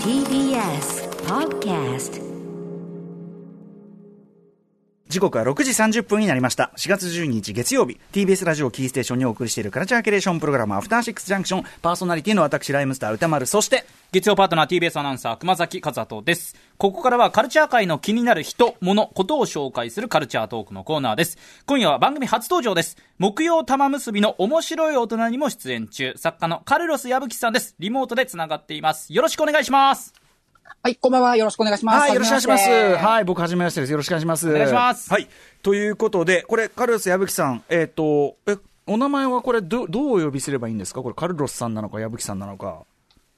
TBS Podcast 時刻は6時30分になりました。4月12日月曜日、TBS ラジオキーステーションにお送りしているカルチャーキュレーションプログラム、アフターシックスジャンクション、パーソナリティの私、ライムスター歌丸、そして、月曜パートナー TBS アナウンサー熊崎和人です。ここからはカルチャー界の気になる人物ことを紹介するカルチャートークのコーナーです。今夜は番組初登場です。木曜玉結びの面白い大人にも出演中。作家のカルロス矢吹さんです。リモートでつながっています。よろしくお願いします。はい、こんばんは。よろしくお願いします。はい、よろしくお願いします。ははい、僕、はじめましてです。よろしくお願いします。お願いしますはい。ということで、これ、カルロス矢吹さん、えっ、と、え、お名前はこれ、ど、どうお呼びすればいいんですか？これ、カルロスさんなのか、矢吹さんなのか。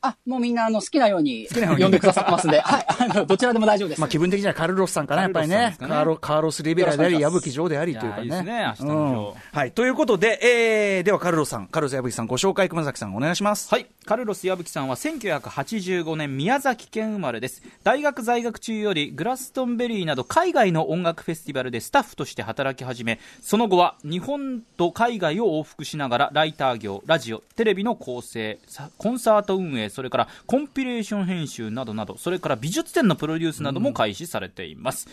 あ、もうみんな、あの、好きなように、きなように呼んでくださってますんで、はい、あの、どちらでも大丈夫です。まあ、気分的にはカルロスさんかな、やっぱりね。カーロカーロス・リベラであり、矢吹城でありというかね。いやいいですね明日のうんはい。ということで、えー、では、カルロスさん、カルロス矢吹さん、ご紹介、熊崎さん、お願いします。はいカルロス矢吹さんは1985年宮崎県生まれです。大学在学中よりグラストンベリーなど海外の音楽フェスティバルでスタッフとして働き始めその後は日本と海外を往復しながらライター業ラジオテレビの構成コンサート運営それからコンピレーション編集などなどそれから美術展のプロデュースなども開始されています、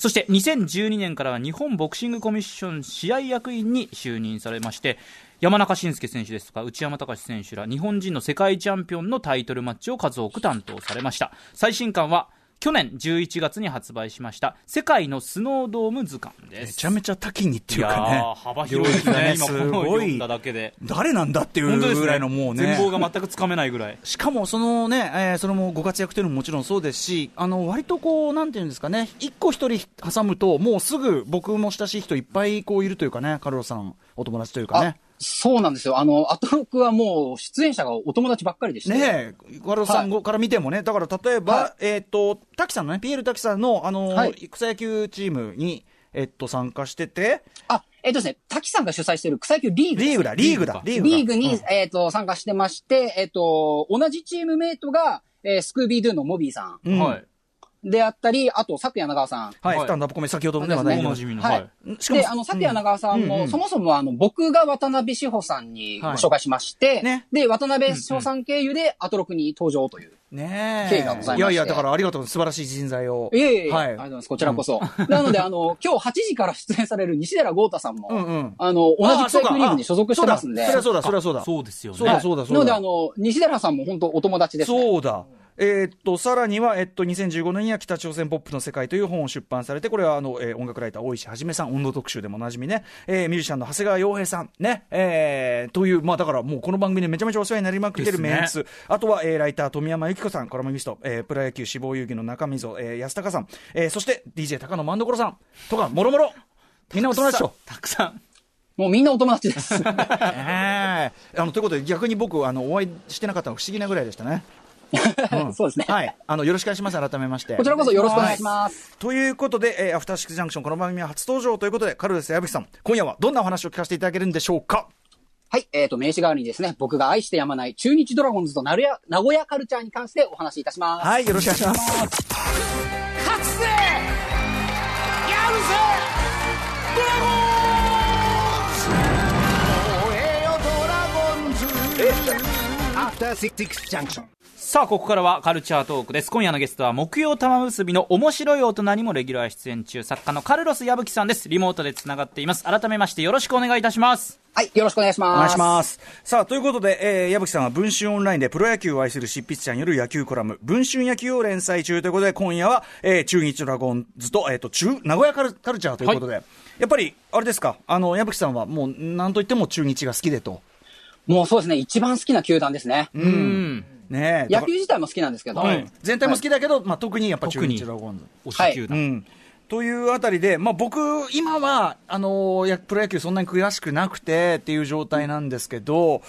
そして2012年からは日本ボクシングコミッション試合役員に就任されまして山中慎介選手ですとか内山隆選手ら日本人の世界チャンピオンのタイトルマッチを数多く担当されました。最新刊は去年11月に発売しました世界のスノードーム図鑑ですめちゃめちゃ多岐にっていうかねー。幅広いですね今こすのごい読んだ。だけで誰なんだっていうぐらいのもうね。全貌が全くつかめないぐらいしかもそのね、えーそのもご活躍というのももちろんそうですし、あの割とこう、なんていうんですかね、一個一人挟むと、もうすぐ僕も親しい人いっぱいこういるというかね、カルロさん、お友達というかあね。そうなんですよ。あの、アトロクはもう、出演者がお友達ばっかりでして。ねえ、カルロさんから見てもね、だから例えば、はい。えっ、と、滝さんのね、ピエール滝さんの、あの、はい。草野球チームに、えっと、参加してて、あ、えっ、とですね、滝さんが主催している草野球リーグです。リーグだ、リーグだ、リーグ。だ。リーグに、うん。えっ、と、参加してまして、えっ、と、同じチームメイトが、えースクービードゥのモビーさうん。はい。んであったり、あと、佐久柳川さん。はい、はいスタンダップコメ先ほどもね、話題におなじみのはいはいしかもで、あの、佐久柳川さんも、そもそもあの、僕が渡辺志保さんにご紹介しまして、ねで、渡辺志保さん経由でアトロクに登場という。ねえ。経緯がございましていやいや、だからありがとう、素晴らしい人材を。いえいえ、はいありがとうございます。こちらこそ。なので、あの、今日8時から出演される西寺豪太さんも、うんうんあの、同じ草野球リーグに所属してますんで。そりゃそうだ、そりゃそうだ。そうですよねそうだ、そうだ、そうだ。なので、あの、西寺さんも本当お友達です、ね。そうだ。えーっと、さらには、えっと、2015年には北朝鮮ポップの世界という本を出版されて、これはあの、えー音楽ライター大石はじめさん、温度特集でもおなじみね、えーミュージシャンの長谷川洋平さん、ね、えーという、まあだからもうこの番組でめちゃめちゃお世話になりまくってるメンツ、あとは、えーライター富山由紀子さん、コラムニスト、えープロ野球志望遊戯の中溝、えー安高さん、えーそして DJ 高野万所さん。とか、もろもろ、みんなお友達と。たくさん。もうみんなお友達です。えー。あのということで、逆に僕、あのお会いしてなかったのが不思議なぐらいでしたね。ん そうですね。はい、あのよろしくお願いします、改めまして。こちらこそよろしくお願いします。ということで、えーアフターシックスジャンクション、この番組は初登場ということで、カルロス矢吹さん、今夜はどんなお話を聞かせていただけるんでしょうか？はい、えっ、と、名刺代わりにですね、僕が愛してやまない中日ドラゴンズと名古屋名古屋カルチャーに関してお話しいたします。はい、よろしくお願いします。勝つぜやるぜドラゴンえよドラゴンズアフターシックスジャンクションさあ、ここからはカルチャートークです。今夜のゲストは、木曜玉結びの面白い大人にもレギュラー出演中、作家のカルロス矢吹さんです。リモートでつながっています。改めましてよろしくお願いいたします。はい、よろしくお願いします。お願いします。さあ、ということで、えー矢吹さんは文春オンラインでプロ野球を愛する執筆者による野球コラム、文春野球を連載中ということで、今夜は、えー中日ドラゴンズと、えっ、と、中、名古屋カルカルチャーということで、やっぱり、あれですか、あの、矢吹さんはもう、なんといっても中日が好きでと。もうそうですね、一番好きな球団ですね。うん。ねえ。野球自体も好きなんですけど、うん全体も好きだけど、まあ、特にやっぱ中日ドラゴンズ。推し球団。うん。というあたりで、まあ、僕、今は、あのやプロ野球そんなに詳しくなくてっていう状態なんですけど、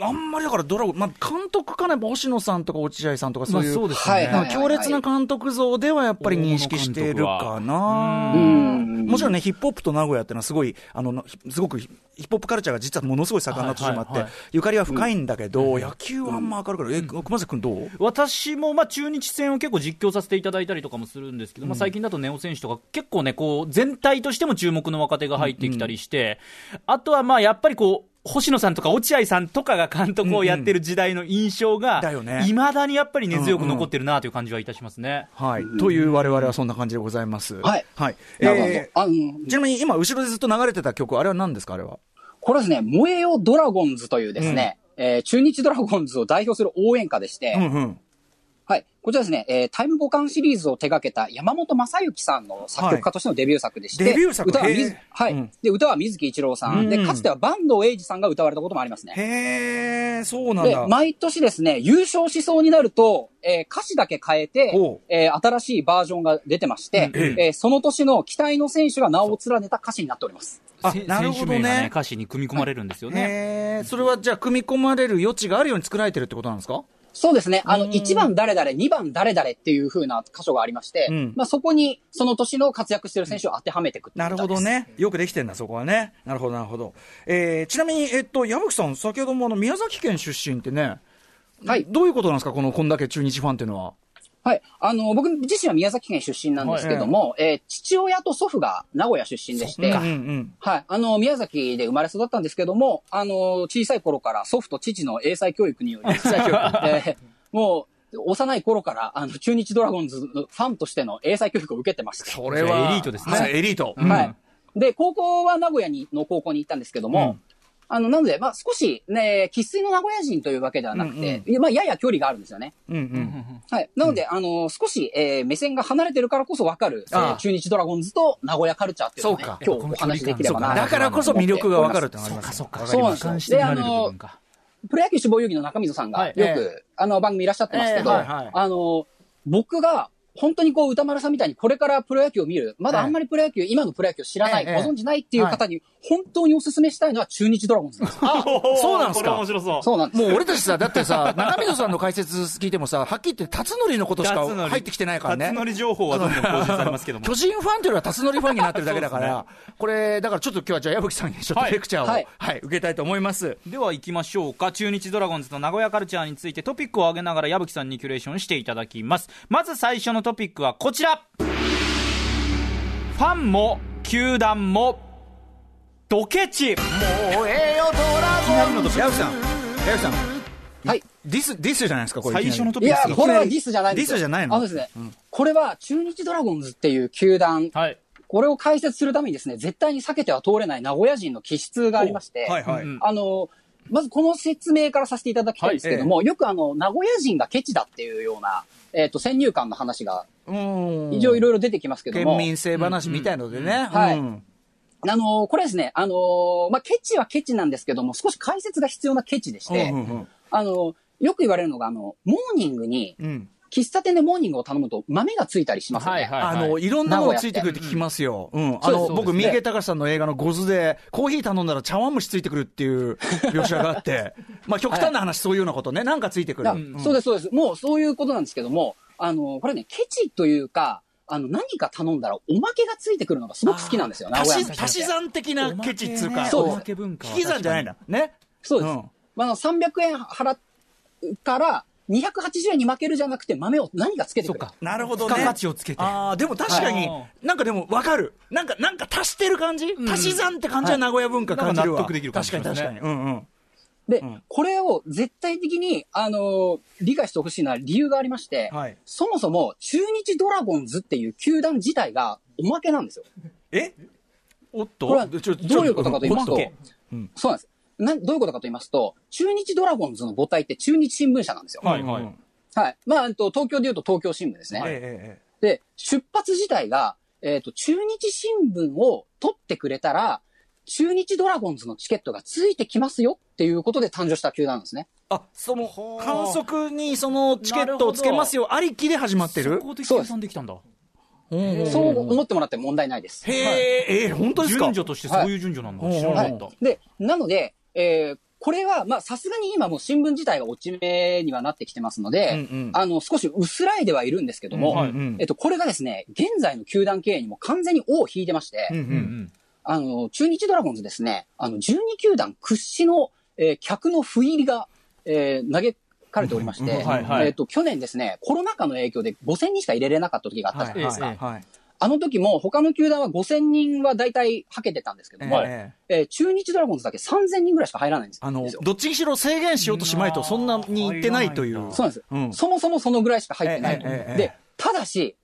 あんまりだからドラゴン、まあ、監督かな、星野さんとか落合さんとかそういう、まあそうですよね。はい。強烈な監督像ではやっぱり認識しているかな。うん。もちろんね、ヒップホップと名古屋っていうのはすごい、あの、なすごくヒヒップホップカルチャーが実はものすごい盛んな都市もあって、はいはいはい。ゆかりは深いんだけど、野球はあんま明るくない。え、熊崎君どう？私も、まあ、中日戦を結構実況させていただいたりとかもするんですけど、まあ、最近だとネオ選手とか結構ね、こう、全体としても注目の若手が入ってきたりして、あとはまあ、やっぱりこう、星野さんとか落合さんとかが監督をやってる時代の印象が、だよねいまだにやっぱり根強く残ってるなという感じはいたしますね。はい。という我々はそんな感じでございます。はいはい。あちなみに今、後ろでずっと流れてた曲、あれは何ですかあれは？これはですね、燃えよドラゴンズというですね、えー中日ドラゴンズを代表する応援歌でして、うんうん。はい。こちらですね、えータイムボカンシリーズを手掛けた山本正幸さんの作曲家としてのデビュー作でして、デビュー作？歌は水、はい、うんで、歌は水木一郎さん、うんで、かつては坂東英二さんが歌われたこともありますね。へー、そうなんでだ。、毎年ですね、優勝しそうになると、えー歌詞だけ変えてえー新しいバージョンが出てまして、ええーその年の期待の選手が名を連ねた歌詞になっております。せあなるほどね歌詞に組み込まれるんですよね。へー、それはじゃあ、組み込まれる余地があるように作られてるってことなんですか？そうですね。あの、1番誰々、2番誰々っていう風な箇所がありまして、うんまあそこにその年の活躍してる選手を当てはめていくっていうなるほど。ね。よくできてんだ、そこはね。なるほど、なるほど。えー、ちなみに、えっと、矢吹さん、先ほどもあの、宮崎県出身ってね、はい。どういうことなんですか？この、こんだけ中日ファンっていうのは。はい。あの、僕自身は宮崎県出身なんですけども、えー父親と祖父が名古屋出身でして、うんうん。はい。あの、宮崎で生まれ育ったんですけども、あの、小さい頃から祖父と父の英才教育により、えーもう、幼い頃から、あの、中日ドラゴンズのファンとしての英才教育を受けてまして。それは。エリートですねはいエリート。はい。で、高校は名古屋にの高校に行ったんですけども、あの、なので、まあ、少しね、生粋の名古屋人というわけではなくて、まあ、やや距離があるんですよね。うんうん。はい。なので、あの、少し、えー目線が離れてるからこそわかる、えーああ中日ドラゴンズと名古屋カルチャーっていうのを、ねそうか、今日お話しできればな。だからこそ魅力がわかるってのがあります。そっか、そうなんですよ。関して見られる部分か。プロ野球志望遊戯の中溝さんはい。がよく、あの番組いらっしゃってますけど、ええ。はいはい。あの、僕が本当にこう歌丸さんみたいにこれからプロ野球を見る、まだあんまりプロ野球、今のプロ野球を知らない、ええ。ご存知ないっていう方に本当にお勧めしたいのは中日ドラゴンズです。あ、そうなんですこれか面白そう。そうなんです。もう俺たちさ、だってさ、中溝さんの解説聞いてもさ、はっきり言って辰徳のことしか入ってきてないからね。辰徳情報はどんどん 更新されますけども。巨人ファンというよりは辰徳ファンになってるだけだから、これ、だからちょっと今日はじゃあ矢吹さんにちょっとレクチャーを、ははいい、受けたいと思います。では行きましょうか中日ドラゴンズと名古屋カルチャーについてトピックを上げながら矢吹さんにキュレーションしていただきますまず最初のトピックはこちらファンも球団もドケチ。もうええよ、ドラゴンズ矢吹さん、矢吹さん、はい。ディス、ディスじゃないですか、これ。最初のトいやピック、これはディスじゃないんですよ。ディスじゃないの？あのですね、これは中日ドラゴンズっていう球団、はい。これを解説するためにですね、絶対に避けては通れない名古屋人の気質がありまして、はいはい。うんあの、まずこの説明からさせていただきたいんですけども、よくあの、名古屋人がケチだっていうような、えっ、と、先入観の話が、うん。一応いろいろ出てきますけども、県民性話みたいのでね。はい。うんあのこれですね、あのまあ、ケチはケチなんですけども、少し解説が必要なケチでして、うんうんあのよく言われるのが、あの、モーニングに、うん喫茶店でモーニングを頼むと豆がついたりしますよね。はいはいあの、いろんなものついてくるって聞きますよ。うん。あの、そうです僕、三池隆さんの映画のゴズで、コーヒー頼んだら茶碗蒸しついてくるっていう 描写があって、まあ、極端な話、そういうようなことね、なんかついてくる。あそうです、そうです。もうそういうことなんですけども、あの、これね、ケチというか、あの、何か頼んだらおまけがついてくるのがすごく好きなんですよ、名古屋足し足し算的なケチっつうか、そうおまけ文化は引き算じゃないんだ。ね。そうです。うんまあ、あの、300円払うから、280円に負けるじゃなくて、豆を何かつけてくる？かなるほどね。付加価値をつけてああ、でも確かに、はなんかでもわかる。なんか、なんか足してる感じ、足し算って感じは名古屋文化感じるわ。納得できる感じ確かに確かに。うんうん。で、うんこれを絶対的に、あのー理解してほしいのは理由がありまして、はいそもそも中日ドラゴンズっていう球団自体がおまけなんですよ。え？おっと？これはどういうことかと言いますとおまけ、そうなんです。などういうことかと言いますと、中日ドラゴンズの母体って中日新聞社なんですよ。はいはいうんはい。まあ、と東京で言うと東京新聞ですね。えええで、出発自体が、えっ、と、中日新聞を取ってくれたら、中日ドラゴンズのチケットがついてきますよっていうことで誕生した球団なんですね。あ、その、反則にそのチケットをつけますよ、ありきで始まってる？そこで計算できたんだ。うんそう思ってもらって問題ないです。へえ、えー、本当ですか？順序としてそういう順序なんだ、はい知らなかった、で、なので、えーこれは、まあ、さすがに今もう新聞自体が落ち目にはなってきてますので、うんうん。あの、少し薄らいではいるんですけども、うんうんえっと、これがですね、現在の球団経営にも完全に尾を引いてまして、うんううんんあの、中日ドラゴンズですね、あの、12球団屈指の、えー客の不入りが、えー投げかれておりまして、うんはいはいえっと、去年ですね、コロナ禍の影響で5000人しか入れれなかった時があったじゃないですか。はいはいはい。あの時も他の球団は5000人は大体はけてたんですけども、ええー中日ドラゴンズだけ3000人ぐらいしか入らないんですよ。あの、どっちにしろ制限しようとしまいと、そんなにいってないという。そうなんです、うんそもそもそのぐらいしか入ってないと。ええええええで、ただし、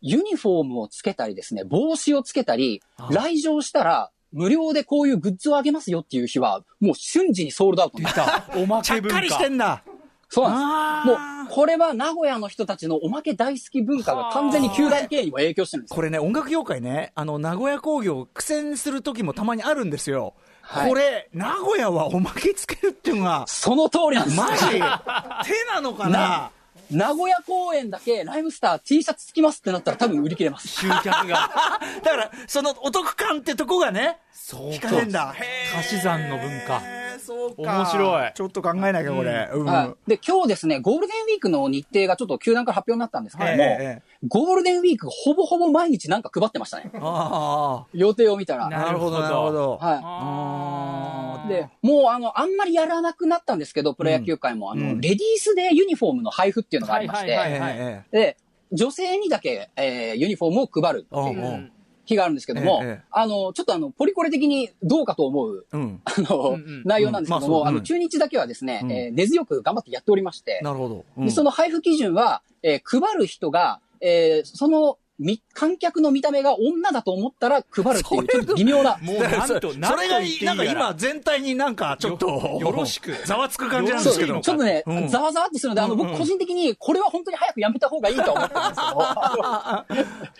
ユニフォームをつけたりですね、帽子をつけたり、来場したら、無料でこういうグッズをあげますよっていう日は、もう瞬時にソールドアウトになった。おまちゃけ文化っかりしてんだ。そうなんです。もう、これは名古屋の人たちのおまけ大好き文化が完全に球団経営にも影響してるんですよ。これね、音楽業界ね、あの、名古屋工業苦戦する時もたまにあるんですよ。はいこれ、名古屋はおまけつけるっていうのが、その通りなんです。マジ 手なのかな？名古屋公演だけライムスター T シャツつきますってなったら多分売り切れます。集客が。だから、そのお得感ってとこがね、そう引かれんだ。足し算の文化。そうか面白いちょっと考えなきゃ、これ。うん。はい。で、今日ですね、ゴールデンウィークの日程がちょっと球団から発表になったんですけども、ええええゴールデンウィークほぼほぼ毎日なんか配ってましたね。あ予定を見たら。あ、なるほど、なるほど。はあい。で、もうあの、あんまりやらなくなったんですけど、プロ野球界も、あの、うんレディースでユニフォームの配布っていうのがありまして、はいはいはいえで、女性にだけ、えーユニフォームを配るっていううん日があるんですけども、ええあの、ちょっとあの、ポリコレ的にどうかと思う、うん。あの、うんうん。内容なんですけども、うんまああの、中日だけはですね、うん。えー根強く頑張ってやっておりまして、なるほど。うん。でその配布基準は、えー配る人が、えーそのみ観客の見た目が女だと思ったら配るっていう、ちょっと微妙な。もうなんと、それがいい、なんか今今、全体になんかちょっと、よよろしく。ざわつく感じなんですけど。ちょっとね、うん。ざわざわっとするので、あの、僕個人的に、これは本当に早くやめた方がいいとは思ってるんです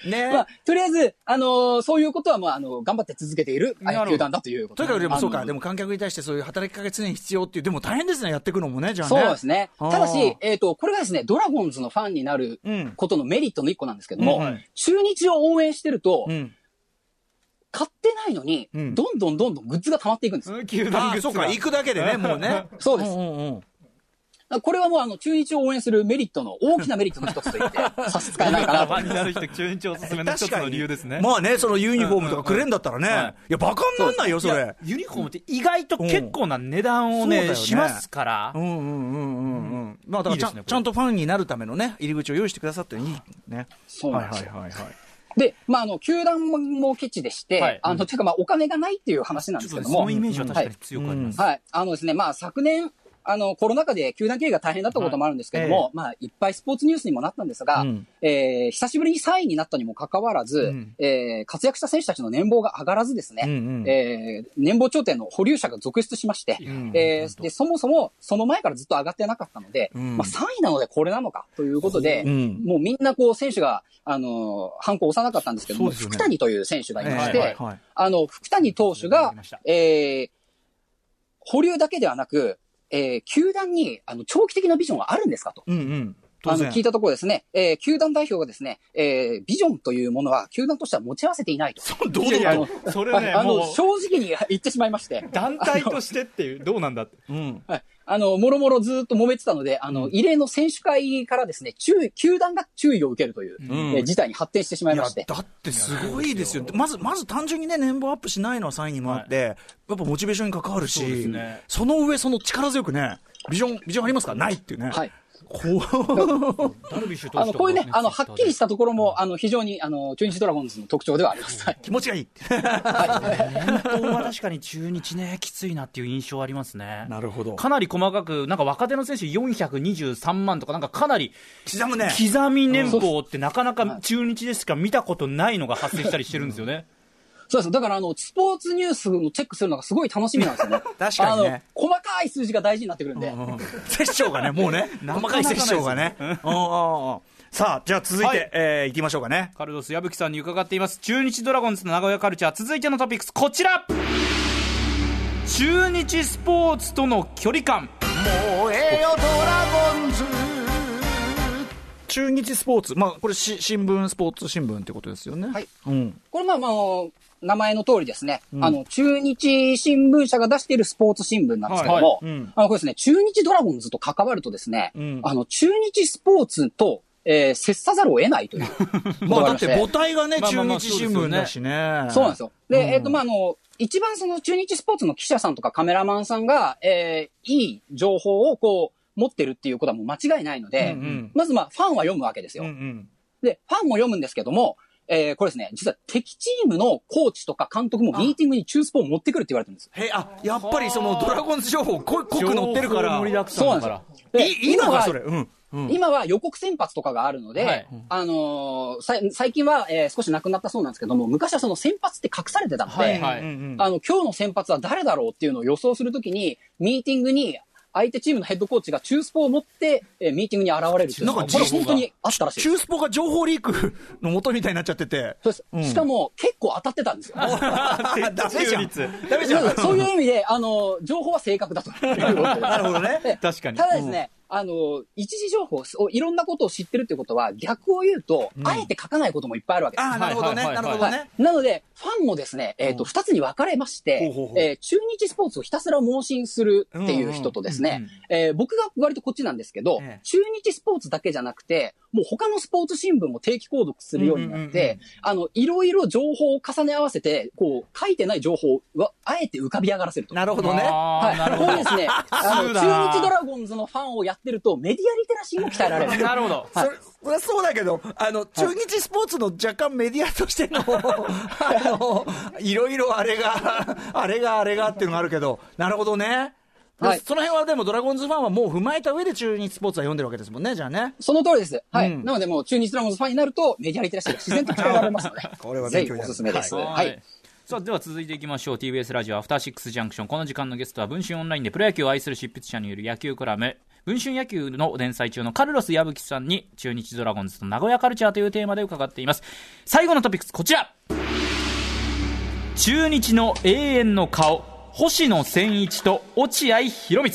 けど、ね。まあ、とりあえず、あのーそういうことは、まあ、あの、頑張って続けている、球団だということとにかくでもそうか、でも観客に対してそういう働きかけ常に必要っていう、でも大変ですね、やっていくのもね、じゃあね。そうですね。ただし、えっ、と、これがですね、ドラゴンズのファンになるうん。ことのメリットの一個なんですけども、中日を応援してると、うん。買ってないのに、うんどんどんどんどんグッズが溜まっていくんですよ。球団ああ、そうか、行くだけでね、もうね。そうです。んうんうんこれはもう、あの、中日を応援するメリットの、大きなメリットの一つと言って、差し支えないかなとファンになる人、中日おすすめの一つの理由ですね。まあね、そのユニフォームとかくれんだったらね。いや、バカになんないよ、それ。ユニフォームって意外と結構な値段をね、ねしますからう。んうんうんうんうん。まあだからちゃんいいねちゃんとファンになるためのね、入り口を用意してくださっていいね。そうなんですよ。はいはいはいはい。で、まあ、あの、球団もケチでして、はいあの、ていうかまあ、お金がないっていう話なんですけども、ねそのイメージは確かに強くあります。はい。あのですね、まあ、昨年、あの、コロナ禍で球団経営が大変だったこともあるんですけども、まあ、いっぱいスポーツニュースにもなったんですが、うん。えー久しぶりに3位になったにもかかわらず、うん。えー活躍した選手たちの年俸が上がらずですね、うんうん。えー年俸頂点の保留者が続出しまして、んえーで、そもそもその前からずっと上がってなかったので、うん。まあ、3位なのでこれなのかということで、うん。もうみんなこう選手が、あのー、ハンコを押さなかったんですけども、ね。福谷という選手がいまして、ええはいあの、福谷投手がえー、保留だけではなく、えー、球団に、あの、長期的なビジョンはあるんですかと。うんうん。あの。聞いたところですね、えー、球団代表がですね、えー、ビジョンというものは、球団としては持ち合わせていないと。どういやいやでもそれね、はいあの、もう、正直に言ってしまいまして。団体としてっていう、どうなんだって。うん。はい。あの、もろもろずっと揉めてたので、あの、異例の選手会からですね、注意、球団が注意を受けるという、んえー事態に発展してしまいまして。だってすごいですよ、まずまず単純にね、年俸アップしないのは3位にもあって、やっぱモチベーションに関わるし、そうですねその上、その力強くね、ビジョン、ビジョンありますか、ないっていうね、はい。こダルビッシュ投手とかあの、こういうね、あの、はっきりししたところも、あの、非常に、あの、中日ドラゴンズの特徴ではあります。はい。気持ちがいい、年俸は確かに中日ね、きついなっていう印象ありますね。なるほど、かなり細かく、なんか若手の選手423万とか、なんかかなり刻むね、刻み年俸ってなかなか中日でしか見たことないのが発生したりしてるんですよね。そうです。だから、あの、スポーツニュースのチェックするのがすごい楽しみなんですよね。確かにね細かい数字が大事になってくるんで。うん殺生がね、もうね、細かい殺生がね。うんうんうんさあ、じゃあ続いて、はいえー行きましょうかね。カルロス矢吹さんに伺っています。中日ドラゴンズの名古屋カルチャー。続いてのトピックス、こちら中日スポーツとの距離感。燃えよドラゴンズ中日スポーツ、まあ、これし、新聞、スポーツ新聞ってことですよね。はい。うん。これ、まあまあ、あの名前の通りですね、あの、中日新聞社が出しているスポーツ新聞なんですけども、はいうんあの、これですね、中日ドラゴンズと関わるとですね、うんあの、中日スポーツと、えー接さざるを得ないという まあ、だって。母体がね、中日新聞だしね。そうなんですよ。で、うんえっ、と、まあ、あの、一番その中日スポーツの記者さんとかカメラマンさんが、えーいい情報をこう、持ってるっていうことはもう間違いないので、うんうんまずまあ、ファンは読むわけですよ。うんうん。で、ファンも読むんですけども、えーこれですね、実は敵チームのコーチとか監督もミーティングに中スポを持ってくるって言われてるんです。へあ、やっぱりそのドラゴンズ情報濃く載ってるから。情報盛りだくさんだからそうなんですよ。今はかそれ。うん。うん。今は予告先発とかがあるので、はいあのー最近は、えー少しなくなったそうなんですけども、昔はその先発って隠されてたので、はいはいあの、今日の先発は誰だろうっていうのを予想するときに、ミーティングに、相手チームのヘッドコーチが中スポを持って、えーミーティングに現れるっていうのが、なんかこれ本当にあったらしい。中スポが情報リークの元みたいになっちゃってて。そうですうんしかも、結構当たってたんですよ。ダメじゃん。ダメじゃん。そういう意味で、あの、情報は正確だと。なるほどね。確かにただですね、あの、一時情報を、いろんなことを知ってるってことは、逆を言うと、あえて書かないこともいっぱいあるわけです。ああ、なるほどね。なるほどね。なので、ファンもですね、えっ、と、二つに分かれましてほうほうほう、えー中日スポーツをひたすら盲信するっていう人とですね、えー僕が割とこっちなんですけど、ええ中日スポーツだけじゃなくて、もう他のスポーツ新聞も定期購読するようになって、あの、いろいろ情報を重ね合わせて、こう、書いてない情報は、あえて浮かび上がらせると。なるほどね。はい。あーなるほどこうですね、あの、中日ドラゴンズのファンをやってると、メディアリテラシーも鍛えられる。なるほどそれそれはそうだけど、あの、中日スポーツの若干メディアとしての、あの、いろいろあれが、あれがあれがっていうのがあるけど、なるほどね。はいその辺はでもドラゴンズファンはもう踏まえた上で中日スポーツは読んでるわけですもんね、じゃあね。その通りです。はい。うんなので、もう中日ドラゴンズファンになると、メディアリテラシーが自然と鍛えられますので、これはぜひおすすめです。ははいい。さあでは続いていきましょう TBS ラジオアフターシックスジャンクションこの時間のゲストは文春オンラインでプロ野球を愛する執筆者による野球コラム文春野球の連載中のカルロス矢吹さんに中日ドラゴンズと名古屋カルチャーというテーマで伺っています最後のトピックスこちら中日の永遠の顔星野千一と落合博満。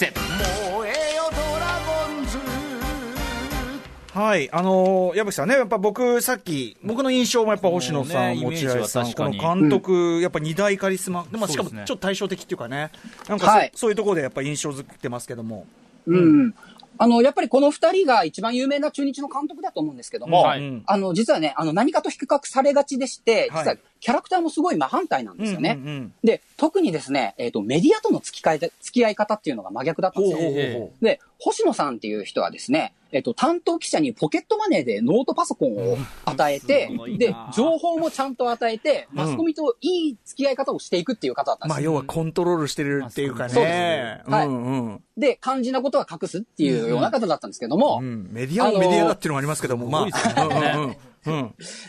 はい、あのー矢吹さんね、やっぱ僕、さっき、僕の印象もやっぱ星野さん、もうね落合さん、この監督、やっぱ二大カリスマ、でもしかもちょっと対照的っていうかね、なんかそ,、はい。そういうところでやっぱ印象づけてますけども。うん。あの、やっぱりこの二人が一番有名な中日の監督だと思うんですけども、はい。うんあの、実はね、あの、何かと比較されがちでして、はい。実はキャラクターもすごい真反対なんですよね。うんうんうんで、特にですね、えっ、と、メディアとの付き合い付き合い方っていうのが真逆だったんですよ。で、星野さんっていう人はですね、えっと、担当記者にポケットマネーでノートパソコンを与えてで、情報もちゃんと与えて、マスコミといい付き合い方をしていくっていう方だったんまあ、ですよ。要はコントロールしてるっていうかそうです。ね。はいうん。うんで、肝心なことは隠すっていうような方だったんですけども、うん。メディアもメディアだっていうのがありますけども、まあ、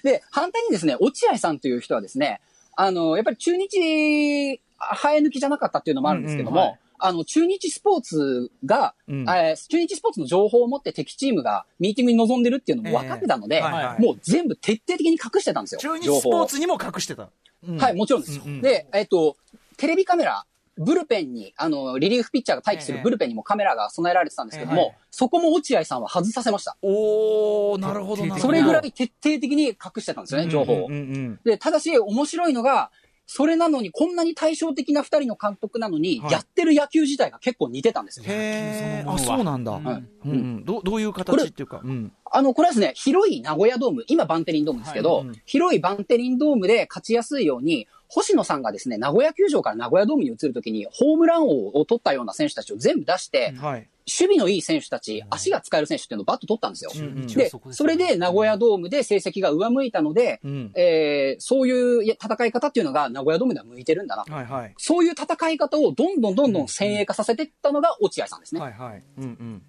で、反対にですね、落合さんという人はですね、あの、やっぱり中日、生え抜きじゃなかったっていうのもあるんですけども、うんうんはいあの、中日スポーツが、うんえー中日スポーツの情報を持って敵チームがミーティングに臨んでるっていうのも分かってたので、ええはいはいもう全部徹底的に隠してたんですよ。中日スポーツにも隠してた。うんはい、もちろんです。うんうんで、えっ、と、テレビカメラ、ブルペンに、あの、リリーフピッチャーが待機すええるブルペンにもカメラが備えられてたんですけども、ええそこも落合さんは外させました。おー、なるほどなるほど。それぐらい徹底的に隠してたんですよね、情報を。うんうんうんで、ただし、面白いのが、それなのに、こんなに対照的な二人の監督なのに、はい。やってる野球自体が結構似てたんですよ。へー。あ、そうなんだ。うん。うんうん。どうどういう形っていうか。うん。あの、これはですね、広い名古屋ドーム、今バンテリンドームですけど、はい。うん広いバンテリンドームで勝ちやすいように、星野さんがですね、名古屋球場から名古屋ドームに移るときに、ホームラン王を取ったような選手たちを全部出して、はい。守備のいい選手たち、足が使える選手っていうのをバッと取ったんですよ。うんうんで、それで名古屋ドームで成績が上向いたので、うんえーそういう戦い方っていうのが名古屋ドームでは向いてるんだな。はいはい。そういう戦い方をどんどんどんどん先鋭化させていったのが落合さんですね。はいはい。うんうん。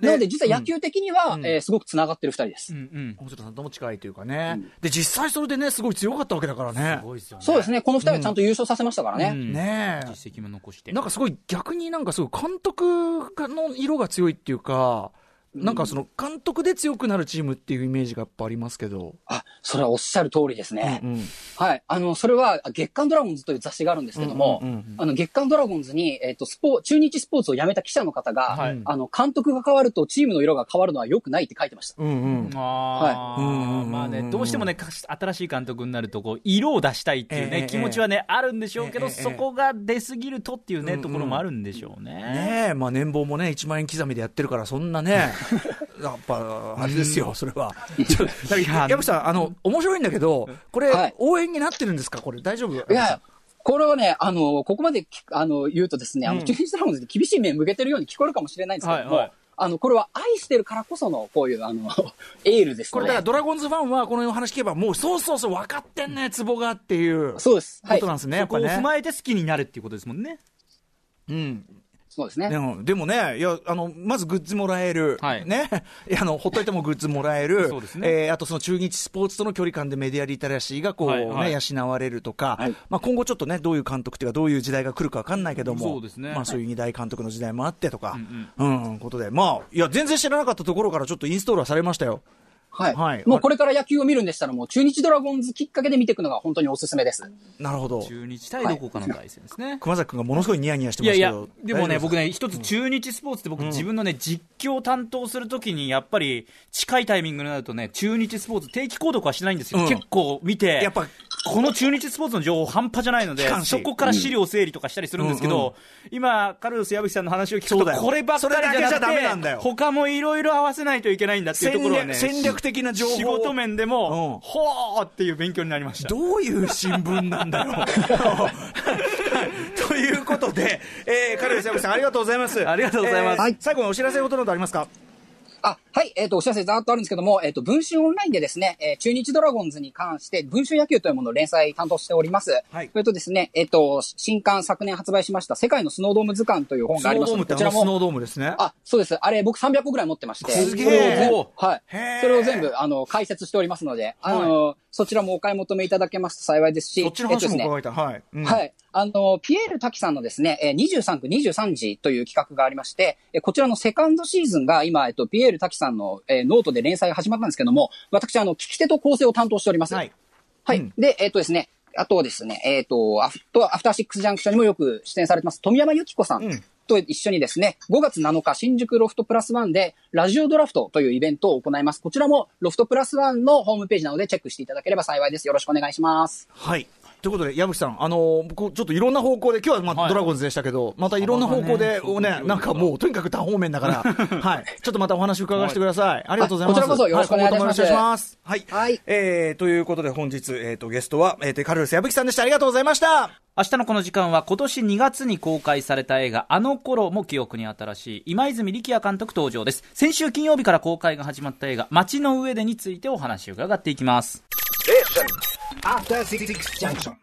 なので実は野球的には、うん。えーすごく繋がってる二人です。うんうん。星野さんとも近いというかね、うん。で実際それでねすごい強かったわけだからね。すごいですよねそうですね、この二人はちゃんと優勝させましたからね。うん。ねえ。実績も残して。なんかすごい逆になんかすごい監督の色が強いっていうか、なんかその監督で強くなるチームっていうイメージがやっぱありますけど、あ、それはおっしゃる通りですね。うんうん。はい。あの、それは月刊ドラゴンズという雑誌があるんですけども、うんうんうんあの、月刊ドラゴンズに、えっ、と、スポ、中日スポーツを辞めた記者の方が、はい。あの、監督が変わるとチームの色が変わるのは良くないって書いてました。うんうん。あー。はい。うんうんうんまあね、どうしてもね、か新しい監督になると、こう、色を出したいっていうね、ええ気持ちはね、あるんでしょうけど、ええええ。そこが出すぎるとっていうね、うんうん。ところもあるんでしょうね。ねえ、まあ年俸もね、1万円刻みでやってるから、そんなね、やっぱ、あれですよ、それは。ちょだから矢吹さん、あの、面白いんだけど、これ、はい応援になってるんですか？これ、大丈夫？いや、これはね、あの、ここまできあの言うとですね、あの、うん中日ドラゴンズに厳しい面向けてるように聞こえるかもしれないんですけども、はいはいあの、これは愛してるからこその、こういう、あの、エールですこれ。だからドラゴンズファンはこの話聞けばもうそうそうそう分かってんねツボがっていうそうです。はいこと。なんですね、やっぱそこを踏ね。まえて好きになるっていうことですもんね。うん、そうですね。で。もでもね、いやあのまずグッズもらえる、はい。ね、あのほっといてもグッズもらえる、そうですね。えーあとその中日スポーツとの距離感でメディアリテラシーがこう、はいはい。ね、養われるとか、はい。まあ、今後ちょっとね、どういう監督っていうか、どういう時代が来るか分かんないけども、そうですね。まあ、そういう二大監督の時代もあってとか、ううんことで、まあ、いや、全然知らなかったところからちょっとインストールはされましたよ。はい。はいもうこれから野球を見るんでしたら、もう中日ドラゴンズきっかけで見ていくのが本当におすすめです。なるほど。中日対どこかの対戦ですね？熊崎君がものすごいニヤニヤしていやいやますけど。、でもね、大丈夫す僕ね、一つ中日スポーツって僕、自分のね、実況担当するときに、やっぱり、近いタイミングになるとね、中日スポーツ定期購読はしないんですよ。うん結構見て、やっぱこの中日スポーツの情報半端じゃないのでそこから資料整理とかしたりするんですけど、今、カルロス矢吹さんの話を聞くと、こればっかりじゃなそれだけじゃダメなんくてだよ、他もいろいろ合わせないといけないんだっていうところはね、戦略的な情報。を仕事面でも、うん。ほーっていう勉強になりました。どういう新聞なんだよ。ということで、えー、カルロス矢吹さん、ありがとうございます。ありがとうございます。えー最後にお知らせことなどありますか？あ、はい、えっ、と、お知らせざーっとあるんですけども、えっ、と、文春オンラインでですね、えー中日ドラゴンズに関して、文春野球というものを連載担当しております。はいそれとですね、えっ、と、新刊昨年発売しました、世界のスノードーム図鑑という本スがありますノードームってあこちらも、のスノードームですね。あ、そうです。あれ、僕300個ぐらい持ってまして、すげえはい。それを全部、あの、解説しておりますので、あの、そちらもお買い求めいただけますと幸いですし、そっちの話も伺いたい。はい。うんはい。あの、ピエール滝さんのですね、えー23区23時という企画がありまして、えーこちらのセカンドシーズンが今、えっと、ピエール滝さんの、えーノートで連載が始まったんですけども、私、あの、聞き手と構成を担当しております。はい。はい。うんで、えっとですね、あとはですね、えっと、アフト、アフターシックスジャンクションにもよく出演されてます、富山由紀子さん。と一緒にですね、5月7日、新宿ロフトプラスワンで、ラジオドラフトというイベントを行います。こちらも、ロフトプラスワンのホームページなので、チェックしていただければ幸いです。よろしくお願いします。はい。ということで、矢吹さん、あのーちょっといろんな方向で、今日はまあ、はいドラゴンズでしたけど、またいろんな方向で、ねね、なんかもう、とにかく多方面だから、はい。ちょっとまたお話伺わせてください。ありがとうございます。こちらこそよろしくお願いしますはいします。はい。はいえー、ということで、本日、えっ、と、ゲストは、えー、カルロス矢吹さんでした。ありがとうございました。明日のこの時間は今年2月に公開された映画あの頃も記憶に新しい今泉力也監督登場です先週金曜日から公開が始まった映画街の上でについてお話を伺っていきます After Six Junction.